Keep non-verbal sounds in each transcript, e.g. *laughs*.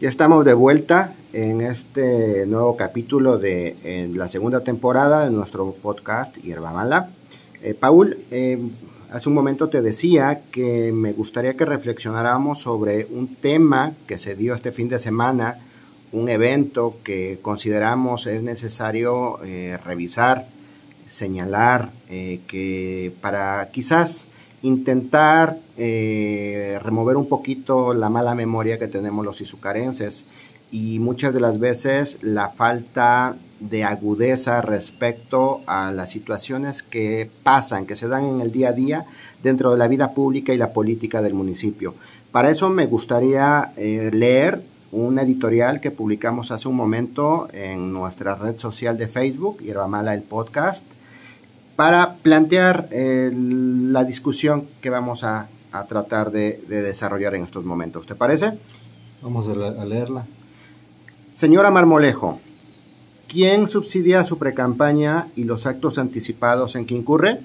Ya estamos de vuelta en este nuevo capítulo de la segunda temporada de nuestro podcast Hierba Mala. Eh, Paul, eh, hace un momento te decía que me gustaría que reflexionáramos sobre un tema que se dio este fin de semana, un evento que consideramos es necesario eh, revisar, señalar, que para quizás intentar eh, remover un poquito la mala memoria que tenemos los izucarenses y muchas de las veces la falta de agudeza respecto a las situaciones que pasan, que se dan en el día a día dentro de la vida pública y la política del municipio. Para eso me gustaría eh, leer un editorial que publicamos hace un momento en nuestra red social de Facebook, Hierba Mala el Podcast, para plantear eh, la discusión que vamos a, tratar de, desarrollar en estos momentos. ¿Te parece? Vamos a, leerla. Señora Marmolejo, ¿quién subsidia su precampaña y los actos anticipados en que incurre?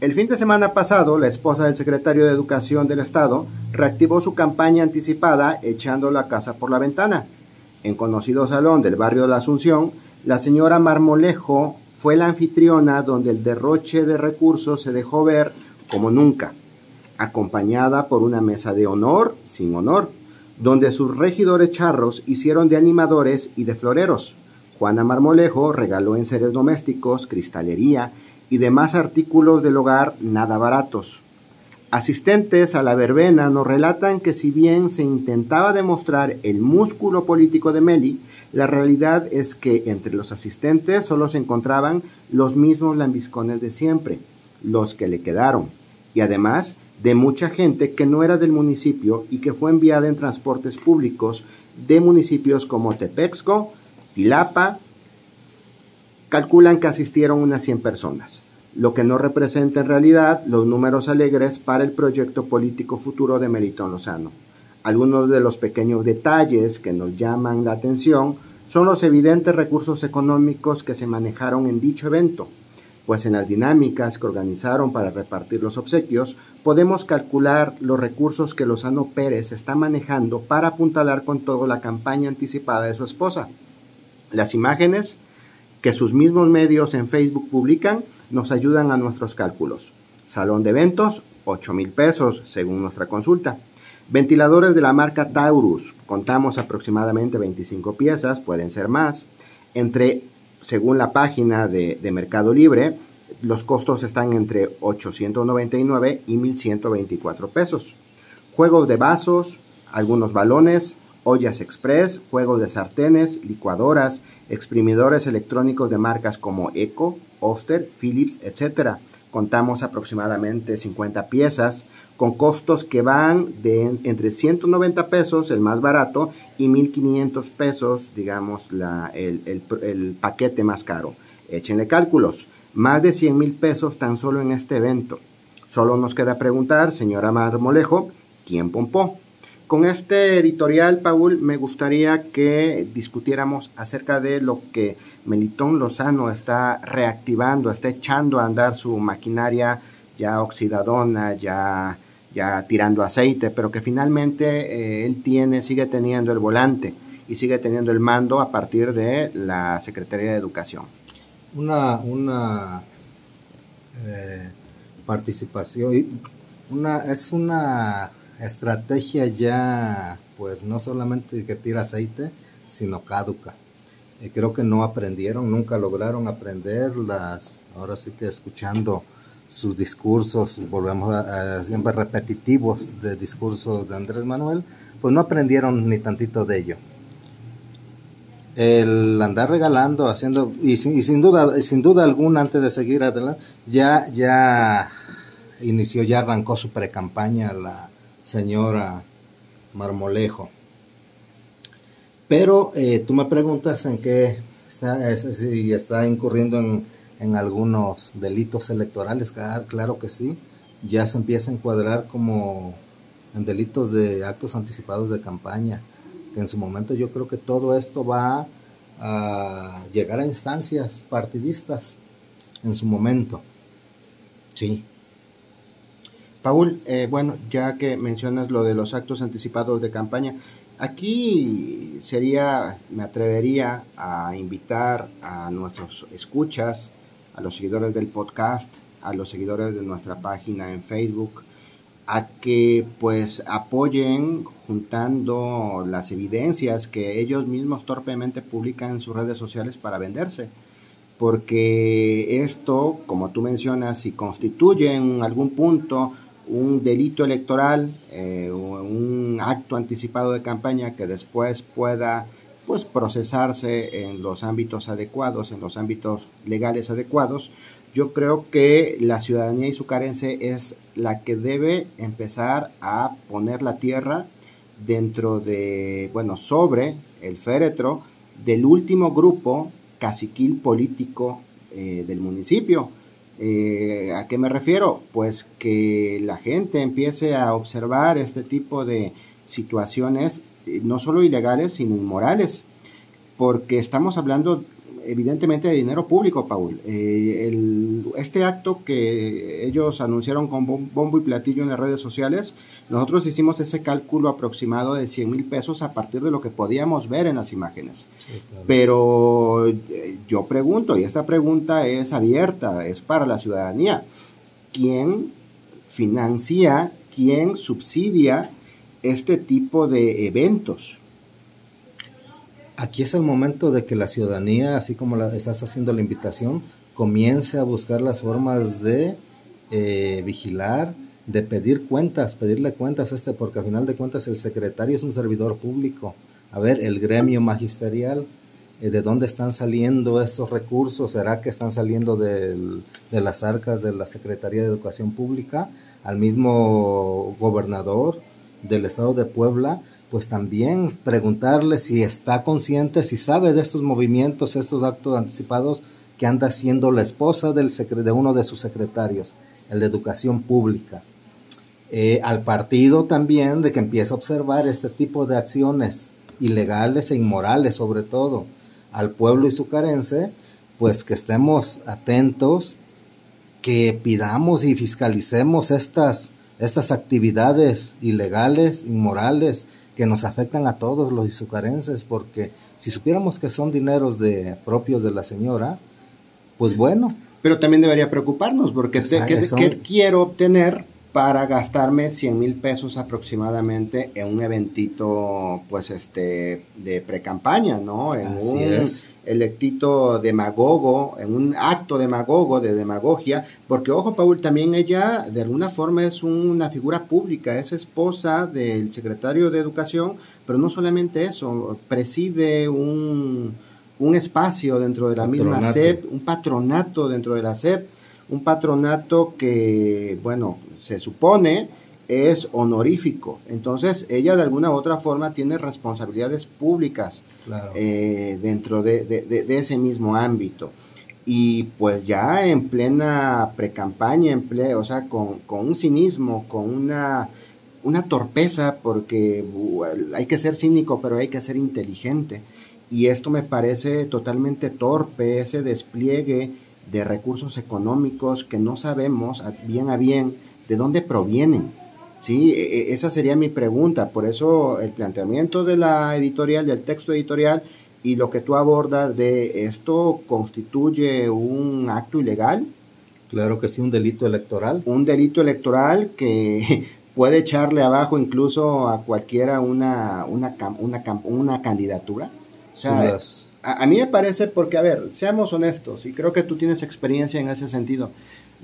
El fin de semana pasado, la esposa del secretario de Educación del Estado reactivó su campaña anticipada echando la casa por la ventana. En conocido salón del barrio de la Asunción, la señora Marmolejo fue la anfitriona donde el derroche de recursos se dejó ver como nunca, acompañada por una mesa de honor sin honor, donde sus regidores charros hicieron de animadores y de floreros. Juana Marmolejo regaló en seres domésticos, cristalería y demás artículos del hogar nada baratos. Asistentes a la verbena nos relatan que si bien se intentaba demostrar el músculo político de Meli, la realidad es que entre los asistentes solo se encontraban los mismos lambiscones de siempre, los que le quedaron, y además de mucha gente que no era del municipio y que fue enviada en transportes públicos de municipios como Tepexco, Tilapa, calculan que asistieron unas 100 personas, lo que no representa en realidad los números alegres para el proyecto político futuro de Meritón Lozano. Algunos de los pequeños detalles que nos llaman la atención son los evidentes recursos económicos que se manejaron en dicho evento, pues en las dinámicas que organizaron para repartir los obsequios podemos calcular los recursos que Lozano Pérez está manejando para apuntalar con todo la campaña anticipada de su esposa. Las imágenes que sus mismos medios en Facebook publican nos ayudan a nuestros cálculos. Salón de eventos, 8 mil pesos según nuestra consulta. Ventiladores de la marca Taurus. Contamos aproximadamente 25 piezas, pueden ser más. Entre, según la página de, Mercado Libre, los costos están entre 899 y 1124 pesos. Juegos de vasos, algunos balones, ollas express, juegos de sartenes, licuadoras, exprimidores electrónicos de marcas como Eco, Oster, Philips, etc. Contamos aproximadamente 50 piezas con costos que van de entre 190 pesos, el más barato, y 1500 pesos, digamos, la, el, paquete más caro. Échenle cálculos, más de 100 mil pesos tan solo en este evento. Solo nos queda preguntar, señora Marmolejo, ¿quién pompó? Con este editorial, Paul, me gustaría que discutiéramos acerca de lo que Melitón Lozano está reactivando, está echando a andar su maquinaria ya oxidadona, ya ya tirando aceite, pero que finalmente eh, él tiene, sigue teniendo el volante y sigue teniendo el mando a partir de la Secretaría de Educación. Una, una eh, participación, una, es una estrategia ya, pues no solamente que tira aceite, sino caduca. Y creo que no aprendieron, nunca lograron aprender las, ahora sí que escuchando sus discursos, volvemos a, siempre repetitivos de discursos de Andrés Manuel, pues no aprendieron ni tantito de ello. El andar regalando, haciendo, y sin, duda, sin duda alguna, antes de seguir adelante, ya, ya inició, ya arrancó su precampaña la señora Marmolejo. Pero eh, tú me preguntas en qué está, si está incurriendo en en algunos delitos electorales, claro que sí, ya se empieza a encuadrar como en delitos de actos anticipados de campaña, que en su momento yo creo que todo esto va a llegar a instancias partidistas en su momento. Sí. Paul, eh, bueno, ya que mencionas lo de los actos anticipados de campaña, Aquí sería, me atrevería a invitar a nuestros escuchas, a los seguidores del podcast, a los seguidores de nuestra página en Facebook, a que pues apoyen juntando las evidencias que ellos mismos torpemente publican en sus redes sociales para venderse. Porque esto, como tú mencionas, si constituye en algún punto un delito electoral, eh, un acto anticipado de campaña que después pueda pues procesarse en los ámbitos adecuados, en los ámbitos legales adecuados, yo creo que la ciudadanía izucarense es la que debe empezar a poner la tierra dentro de, bueno, sobre el féretro del último grupo caciquil político eh, del municipio. Eh, ¿A qué me refiero? Pues que la gente empiece a observar este tipo de situaciones, no solo ilegales, sino inmorales, porque estamos hablando evidentemente de dinero público, Paul. Eh, este acto que ellos anunciaron con bombo y platillo en las redes sociales, nosotros hicimos ese cálculo aproximado de 100 mil pesos a partir de lo que podíamos ver en las imágenes. Pero eh, yo pregunto, y esta pregunta es abierta, es para la ciudadanía, ¿quién financia, quién subsidia este tipo de eventos? Aquí es el momento de que la ciudadanía, así como la, estás haciendo la invitación, comience a buscar las formas de eh, vigilar, de pedir cuentas, pedirle cuentas a este, porque al final de cuentas el secretario es un servidor público. A ver, el gremio magisterial, eh, ¿de dónde están saliendo esos recursos? ¿Será que están saliendo de las arcas de la Secretaría de Educación Pública? Al mismo gobernador del estado de Puebla, pues también preguntarle si está consciente, si sabe de estos movimientos, estos actos anticipados que anda haciendo la esposa del de uno de sus secretarios, el de Educación Pública. Eh, al partido también de que empiece a observar este tipo de acciones ilegales e inmorales sobre todo. Al pueblo y su carencia, pues que estemos atentos, que pidamos y fiscalicemos estas, estas actividades ilegales, inmorales, que nos afectan a todos los izucarenses, porque si supiéramos que son dineros de propios de la señora, pues bueno. Pero también debería preocuparnos, porque ¿qué, quiero obtener para gastarme 100 mil pesos aproximadamente en un eventito, pues, este, de pre-campaña, ¿no? En un, es electito demagogo, en un acto demagogo, de demagogia, porque ojo Paul, también ella de alguna forma es una figura pública, es esposa del secretario de Educación, pero no solamente eso, preside un, un espacio dentro de la misma SEP, un patronato dentro de la SEP, un patronato que, bueno, se supone es honorífico. Entonces, ella de alguna u otra forma tiene responsabilidades públicas eh, dentro de, ese mismo ámbito. Y pues ya en plena precampaña, en o sea, con, un cinismo, con una, una torpeza, porque hay que ser cínico, pero hay que ser inteligente. Y esto me parece totalmente torpe, ese despliegue de recursos económicos que no sabemos bien a bien de dónde provienen Sí, e, e, esa sería mi pregunta. Por eso el planteamiento de la editorial, del texto editorial y lo que tú abordas de esto constituye un acto ilegal. Claro que sí, un delito electoral. Un delito electoral que *laughs* puede echarle abajo incluso a cualquiera una, una, una, una candidatura. O sea, a, a, mí me parece porque, a ver, seamos honestos, y creo que tú tienes experiencia en ese sentido,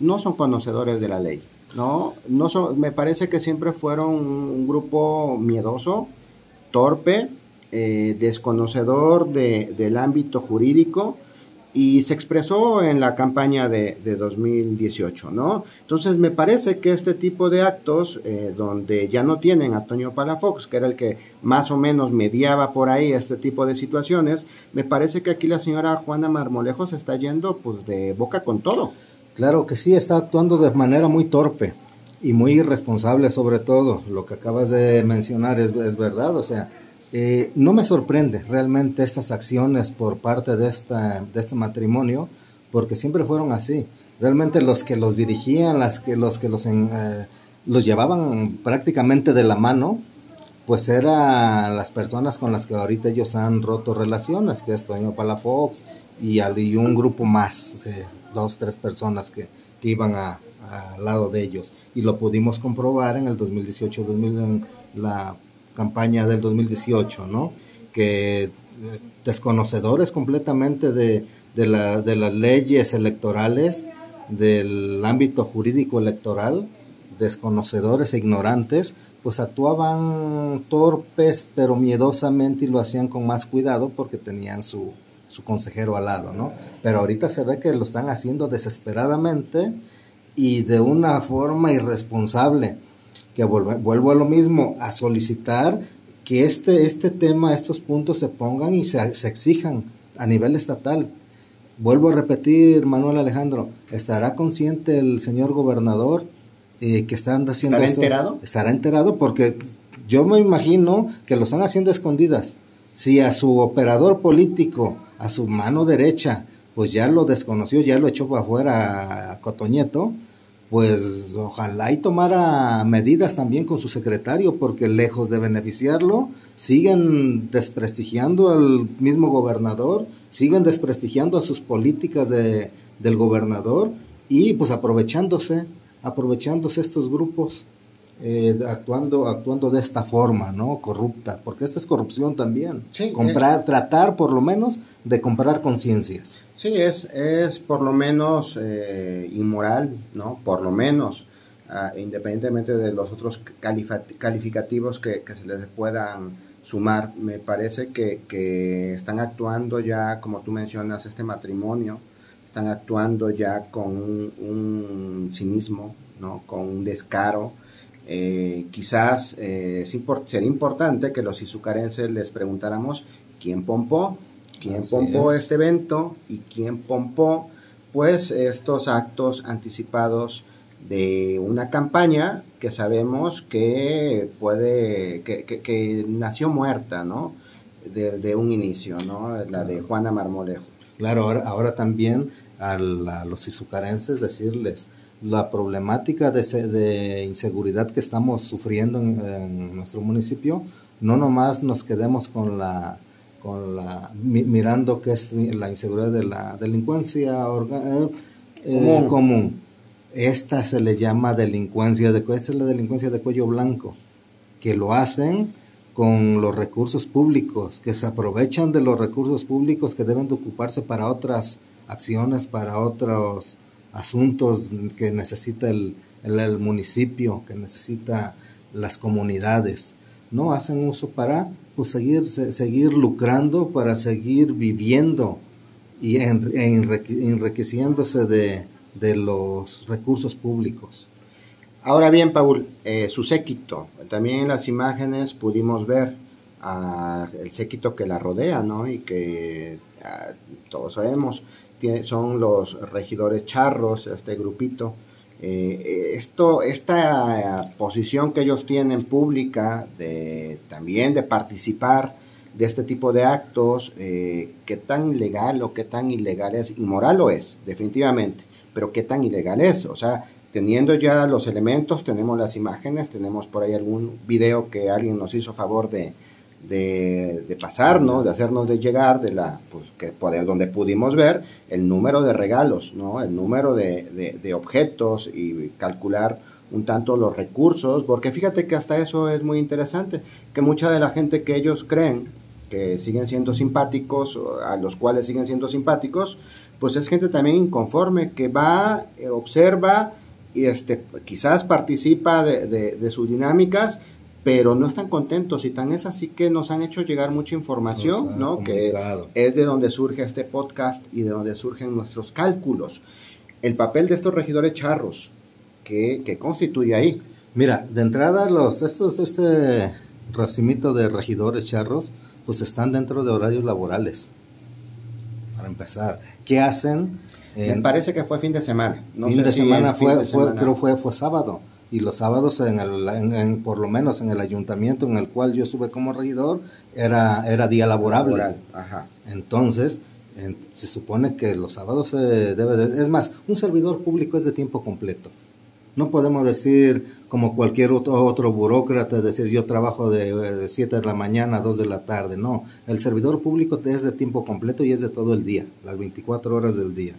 no son conocedores de la ley. ¿No? no me parece que siempre fueron un grupo miedoso, torpe, eh, desconocedor de, del ámbito jurídico y se expresó en la campaña de, de 2018, ¿no? Entonces me parece que este tipo de actos, eh, donde ya no tienen a Toño Palafox, que era el que más o menos mediaba por ahí este tipo de situaciones, me parece que aquí la señora Juana Marmolejo se está yendo pues de boca con todo. Claro que sí, está actuando de manera muy torpe y muy irresponsable sobre todo. Lo que acabas de mencionar es, es verdad, o sea, eh, no me sorprende realmente estas acciones por parte de, esta, de este matrimonio, porque siempre fueron así. Realmente los que los dirigían, las que, los que los, eh, los llevaban prácticamente de la mano, pues eran las personas con las que ahorita ellos han roto relaciones, que es Toño Palafox y, y un grupo más, dos, tres personas que, que iban a, al lado de ellos. Y lo pudimos comprobar en el 2018, 2000, en la campaña del 2018, ¿no? Que eh, desconocedores completamente de, de, la, de las leyes electorales, del ámbito jurídico electoral, desconocedores e ignorantes, pues actuaban torpes pero miedosamente y lo hacían con más cuidado porque tenían su, su consejero al lado, ¿no? Pero ahorita se ve que lo están haciendo desesperadamente y de una forma irresponsable, que vuelvo, a lo mismo, a solicitar que este, este tema, estos puntos se pongan y se, se exijan a nivel estatal. Vuelvo a repetir, Manuel Alejandro, ¿estará consciente el señor gobernador eh, que están haciendo ¿Estará enterado? Estará enterado porque yo me imagino que lo están haciendo escondidas. Si a su operador político, a su mano derecha, pues ya lo desconoció, ya lo echó para afuera a Cotoñeto, pues ojalá y tomara medidas también con su secretario, porque lejos de beneficiarlo, siguen desprestigiando al mismo gobernador, siguen desprestigiando a sus políticas de, del gobernador y pues aprovechándose, aprovechándose estos grupos eh, actuando, actuando de esta forma, ¿no? Corrupta, porque esta es corrupción también. comprar, tratar por lo menos de comprar conciencias. Sí, es, es por lo menos eh, inmoral, ¿no? Por lo menos, ah, independientemente de los otros calificativos que, se les puedan sumar, me parece que, que están actuando ya, como tú mencionas, este matrimonio, están actuando ya con un, un cinismo, ¿no? Con un descaro eh, quizás eh, sería importante que los izucarenses les preguntáramos quién pompó, quién pompó este evento y quién pompó pues estos actos anticipados de una campaña que sabemos que puede, que, nació muerta, ¿no? Desde un inicio, ¿no? La de Juana Marmolejo. Claro, ahora, ahora también a, a los izucarenses decirles, la problemática de, de, inseguridad que estamos sufriendo en, nuestro municipio, no nomás nos quedemos con la, con la mirando que es la inseguridad de la delincuencia eh, eh, común. Esta se le llama delincuencia de esta es la delincuencia de cuello blanco, que lo hacen con los recursos públicos, que se aprovechan de los recursos públicos que deben de ocuparse para otras acciones, para otros asuntos que necesita el, el, municipio, que necesita las comunidades, ¿no? Hacen uso para pues, seguir, seguir lucrando, para seguir viviendo y enriqueciéndose de, de los recursos públicos. Ahora bien, Paul, eh, su séquito, también en las imágenes pudimos ver el séquito que la rodea, ¿no? Y que ah, todos sabemos, son los regidores charros, este grupito. Eh, esto, esta posición que ellos tienen pública de también de participar de este tipo de actos, eh, qué tan legal o qué tan ilegal es, inmoral lo es, definitivamente, pero qué tan ilegal es, o sea, teniendo ya los elementos, tenemos las imágenes, tenemos por ahí algún video que alguien nos hizo favor de, de, de pasarnos, de hacernos de llegar, de la, pues, que poder, donde pudimos ver el número de regalos, ¿no? el número de, de, objetos y calcular un tanto los recursos, porque fíjate que hasta eso es muy interesante, que mucha de la gente que ellos creen que siguen siendo simpáticos, a los cuales siguen siendo simpáticos, pues es gente también inconforme, que va, eh, observa y este, quizás participa de, de sus dinámicas, pero no están contentos y tan es así que nos han hecho llegar mucha información, ¿no? Que es de donde surge este podcast y de donde surgen nuestros cálculos. El papel de estos regidores charros, que, constituye ahí. Mira, de entrada los estos este racimito de regidores charros, pues están dentro de horarios laborales. Para empezar, ¿qué hacen? Me parece que fue fin de semana. No fin de semana fue, fue creo fue fue sábado y los sábados en el, por lo menos en el ayuntamiento en el cual yo estuve como regidor era, era día laborable. Entonces, se supone que los sábados se debe de, es más, un servidor público es de tiempo completo. No podemos decir como cualquier otro, otro burócrata, decir yo trabajo de 7 de, la mañana a 2 de la tarde. No, el servidor público es de tiempo completo y es de todo el día, las 24 horas del día.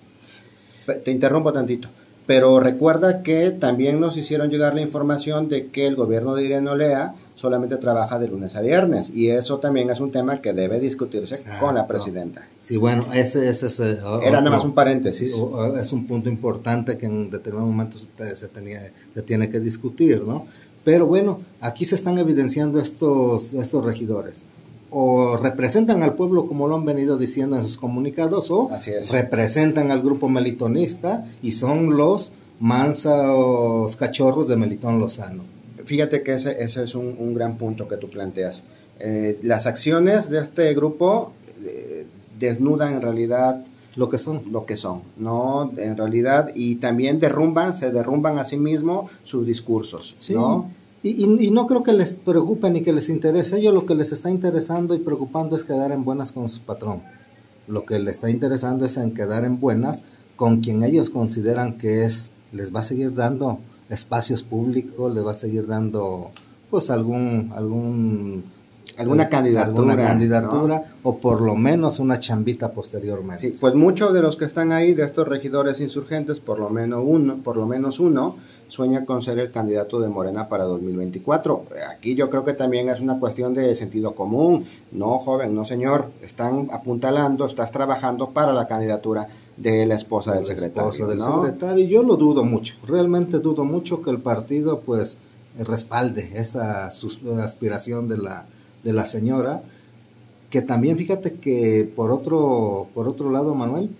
Te interrumpo tantito. Pero recuerda que también nos hicieron llegar la información de que el gobierno de Irene Olea solamente trabaja de lunes a viernes y eso también es un tema que debe discutirse con la presidenta. Sí, bueno, ese, ese, era nada más un paréntesis. es un punto importante que en determinados momentos se, tenía, se tiene que discutir, ¿no? Pero bueno, aquí se están evidenciando estos, estos regidores o representan al pueblo como lo han venido diciendo en sus comunicados o representan al grupo melitonista y son los mansos cachorros de Melitón Lozano. Fíjate que ese, ese es un, gran punto que tú planteas. Eh, las acciones de este grupo eh, desnudan en realidad lo que son. lo que son no en realidad y también derrumban se derrumban a sí mismo sus discursos no y, no creo que les preocupe ni que les interese. Ellos lo que les está interesando y preocupando es quedar en buenas con su patrón. Lo que les está interesando es en quedar en buenas con quien ellos consideran que es les va a seguir dando espacios públicos, les va a seguir dando pues algún algún alguna candidatura, candidatura o por lo menos una chambita posteriormente. Sí, pues muchos de los que están ahí de estos regidores insurgentes, por lo menos uno, por lo menos uno sueña con ser el candidato de Morena para 2024. Aquí yo creo que también es una cuestión de sentido común. No, joven, no, señor. Están apuntalando, estás trabajando para la candidatura de la esposa del secretario. Esposa del secretario. Y yo lo dudo mucho. Realmente dudo mucho que el partido, pues, respalde esa aspiración de la, de la señora. Que también fíjate que por otro, por otro lado, Manuel,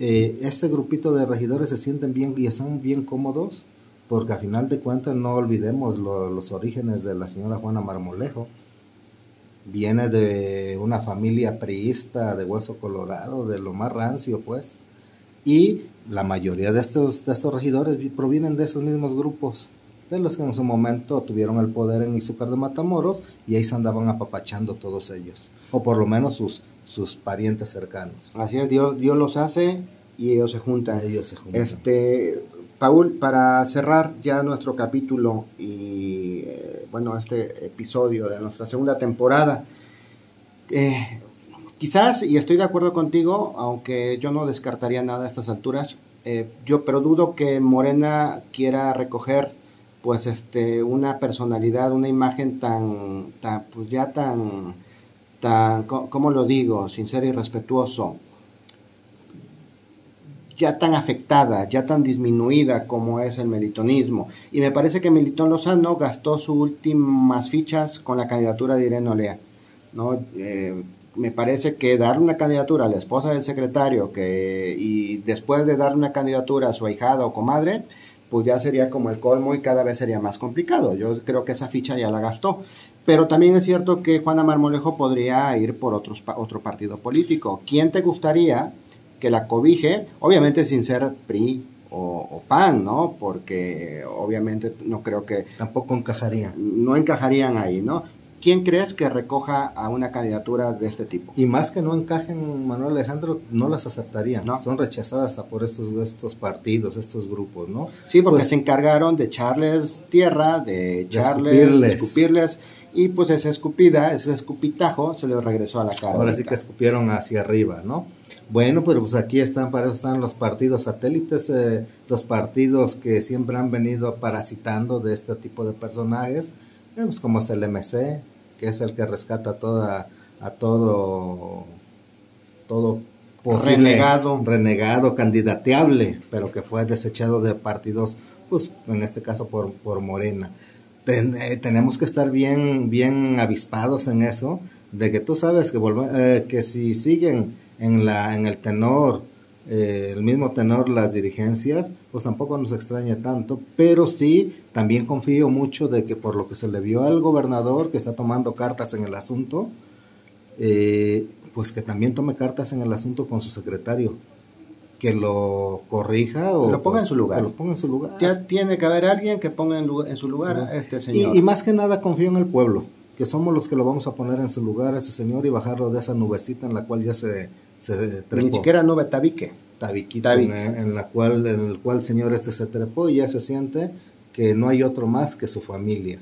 eh, este grupito de regidores se sienten bien y están bien cómodos porque a final de cuentas no olvidemos los orígenes de la señora Juana Marmolejo. Viene de una familia priista de hueso colorado, de lo más rancio, pues. Y la mayoría de estos, de estos regidores provienen de esos mismos grupos, de los que en su momento tuvieron el poder en Izúcar de Matamoros y ahí se andaban apapachando todos ellos, o por lo menos sus, sus parientes cercanos. Así es, Dios, Dios los hace y ellos se juntan. Ellos se juntan. Este, Paul, para cerrar ya nuestro capítulo y eh, bueno, este episodio de nuestra segunda temporada, eh, quizás, y estoy de acuerdo contigo, aunque yo no descartaría nada a estas alturas, eh, yo pero dudo que Morena quiera recoger pues este una personalidad, una imagen tan, tan pues ya tan, tan, ¿cómo lo digo? Sin ser irrespetuoso, ya tan afectada, ya tan disminuida como es el melitonismo. Y me parece que Melitón Lozano gastó sus últimas fichas con la candidatura de Irene Olea. ¿no? Eh, me parece que dar una candidatura a la esposa del secretario que, y después de dar una candidatura a su ahijada o comadre, pues ya sería como el colmo y cada vez sería más complicado. Yo creo que esa ficha ya la gastó. Pero también es cierto que Juana Marmolejo podría ir por otros, otro partido político. ¿Quién te gustaría que la cobije, obviamente sin ser PRI o, PAN, ¿no? Porque obviamente no creo que... Tampoco encajarían. No encajarían ahí, ¿no? ¿Quién crees que recoja a una candidatura de este tipo? Y más que no encajen, Manuel Alejandro, no las aceptarían. ¿No? Son rechazadas hasta por estos, estos partidos, estos grupos, ¿no? Sí, porque pues se encargaron de echarles tierra, de echarles, de escupirles y pues esa escupida, ese escupitajo se le regresó a la cara. Ahora sí que escupieron hacia arriba, ¿no? Bueno, pero pues aquí están, para eso están los partidos satélites, eh, los partidos que siempre han venido parasitando de este tipo de personajes, eh, pues como es el MC, que es el que rescata toda, a todo, todo renegado. renegado, candidateable, pero que fue desechado de partidos, pues en este caso por, por Morena. Eh, tenemos que estar bien, bien avispados en eso, de que tú sabes que, eh, que si siguen en, la, en el tenor, eh, el mismo tenor las dirigencias, pues tampoco nos extraña tanto, pero sí también confío mucho de que por lo que se le vio al gobernador que está tomando cartas en el asunto, eh, pues que también tome cartas en el asunto con su secretario, que lo corrija o lo ponga en su lugar. lo ponga en su lugar. Ya tiene que haber alguien que ponga en, su lugar a este señor. y, más que nada confío en el pueblo que somos los que lo vamos a poner en su lugar a ese señor y bajarlo de esa nubecita en la cual ya se, se trepó. Ni siquiera nube tabique. tabiquito En, la cual, en el cual el señor este se trepó y ya se siente que no hay otro más que su familia.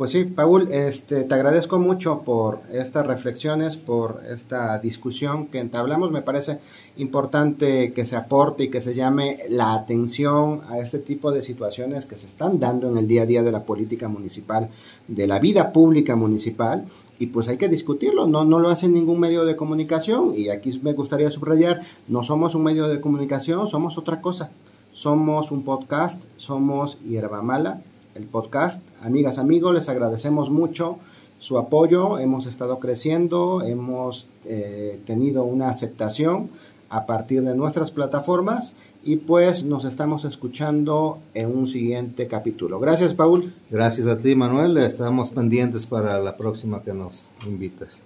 Pues sí, Paul, este, te agradezco mucho por estas reflexiones, por esta discusión que entablamos. Me parece importante que se aporte y que se llame la atención a este tipo de situaciones que se están dando en el día a día de la política municipal, de la vida pública municipal. Y pues hay que discutirlo, no, no lo hace ningún medio de comunicación. Y aquí me gustaría subrayar, no somos un medio de comunicación, somos otra cosa. Somos un podcast, somos Hierba Mala, el podcast. Amigas, amigos, les agradecemos mucho su apoyo. Hemos estado creciendo, hemos eh, tenido una aceptación a partir de nuestras plataformas y pues nos estamos escuchando en un siguiente capítulo. Gracias, Paul. Gracias a ti, Manuel. Estamos pendientes para la próxima que nos invites.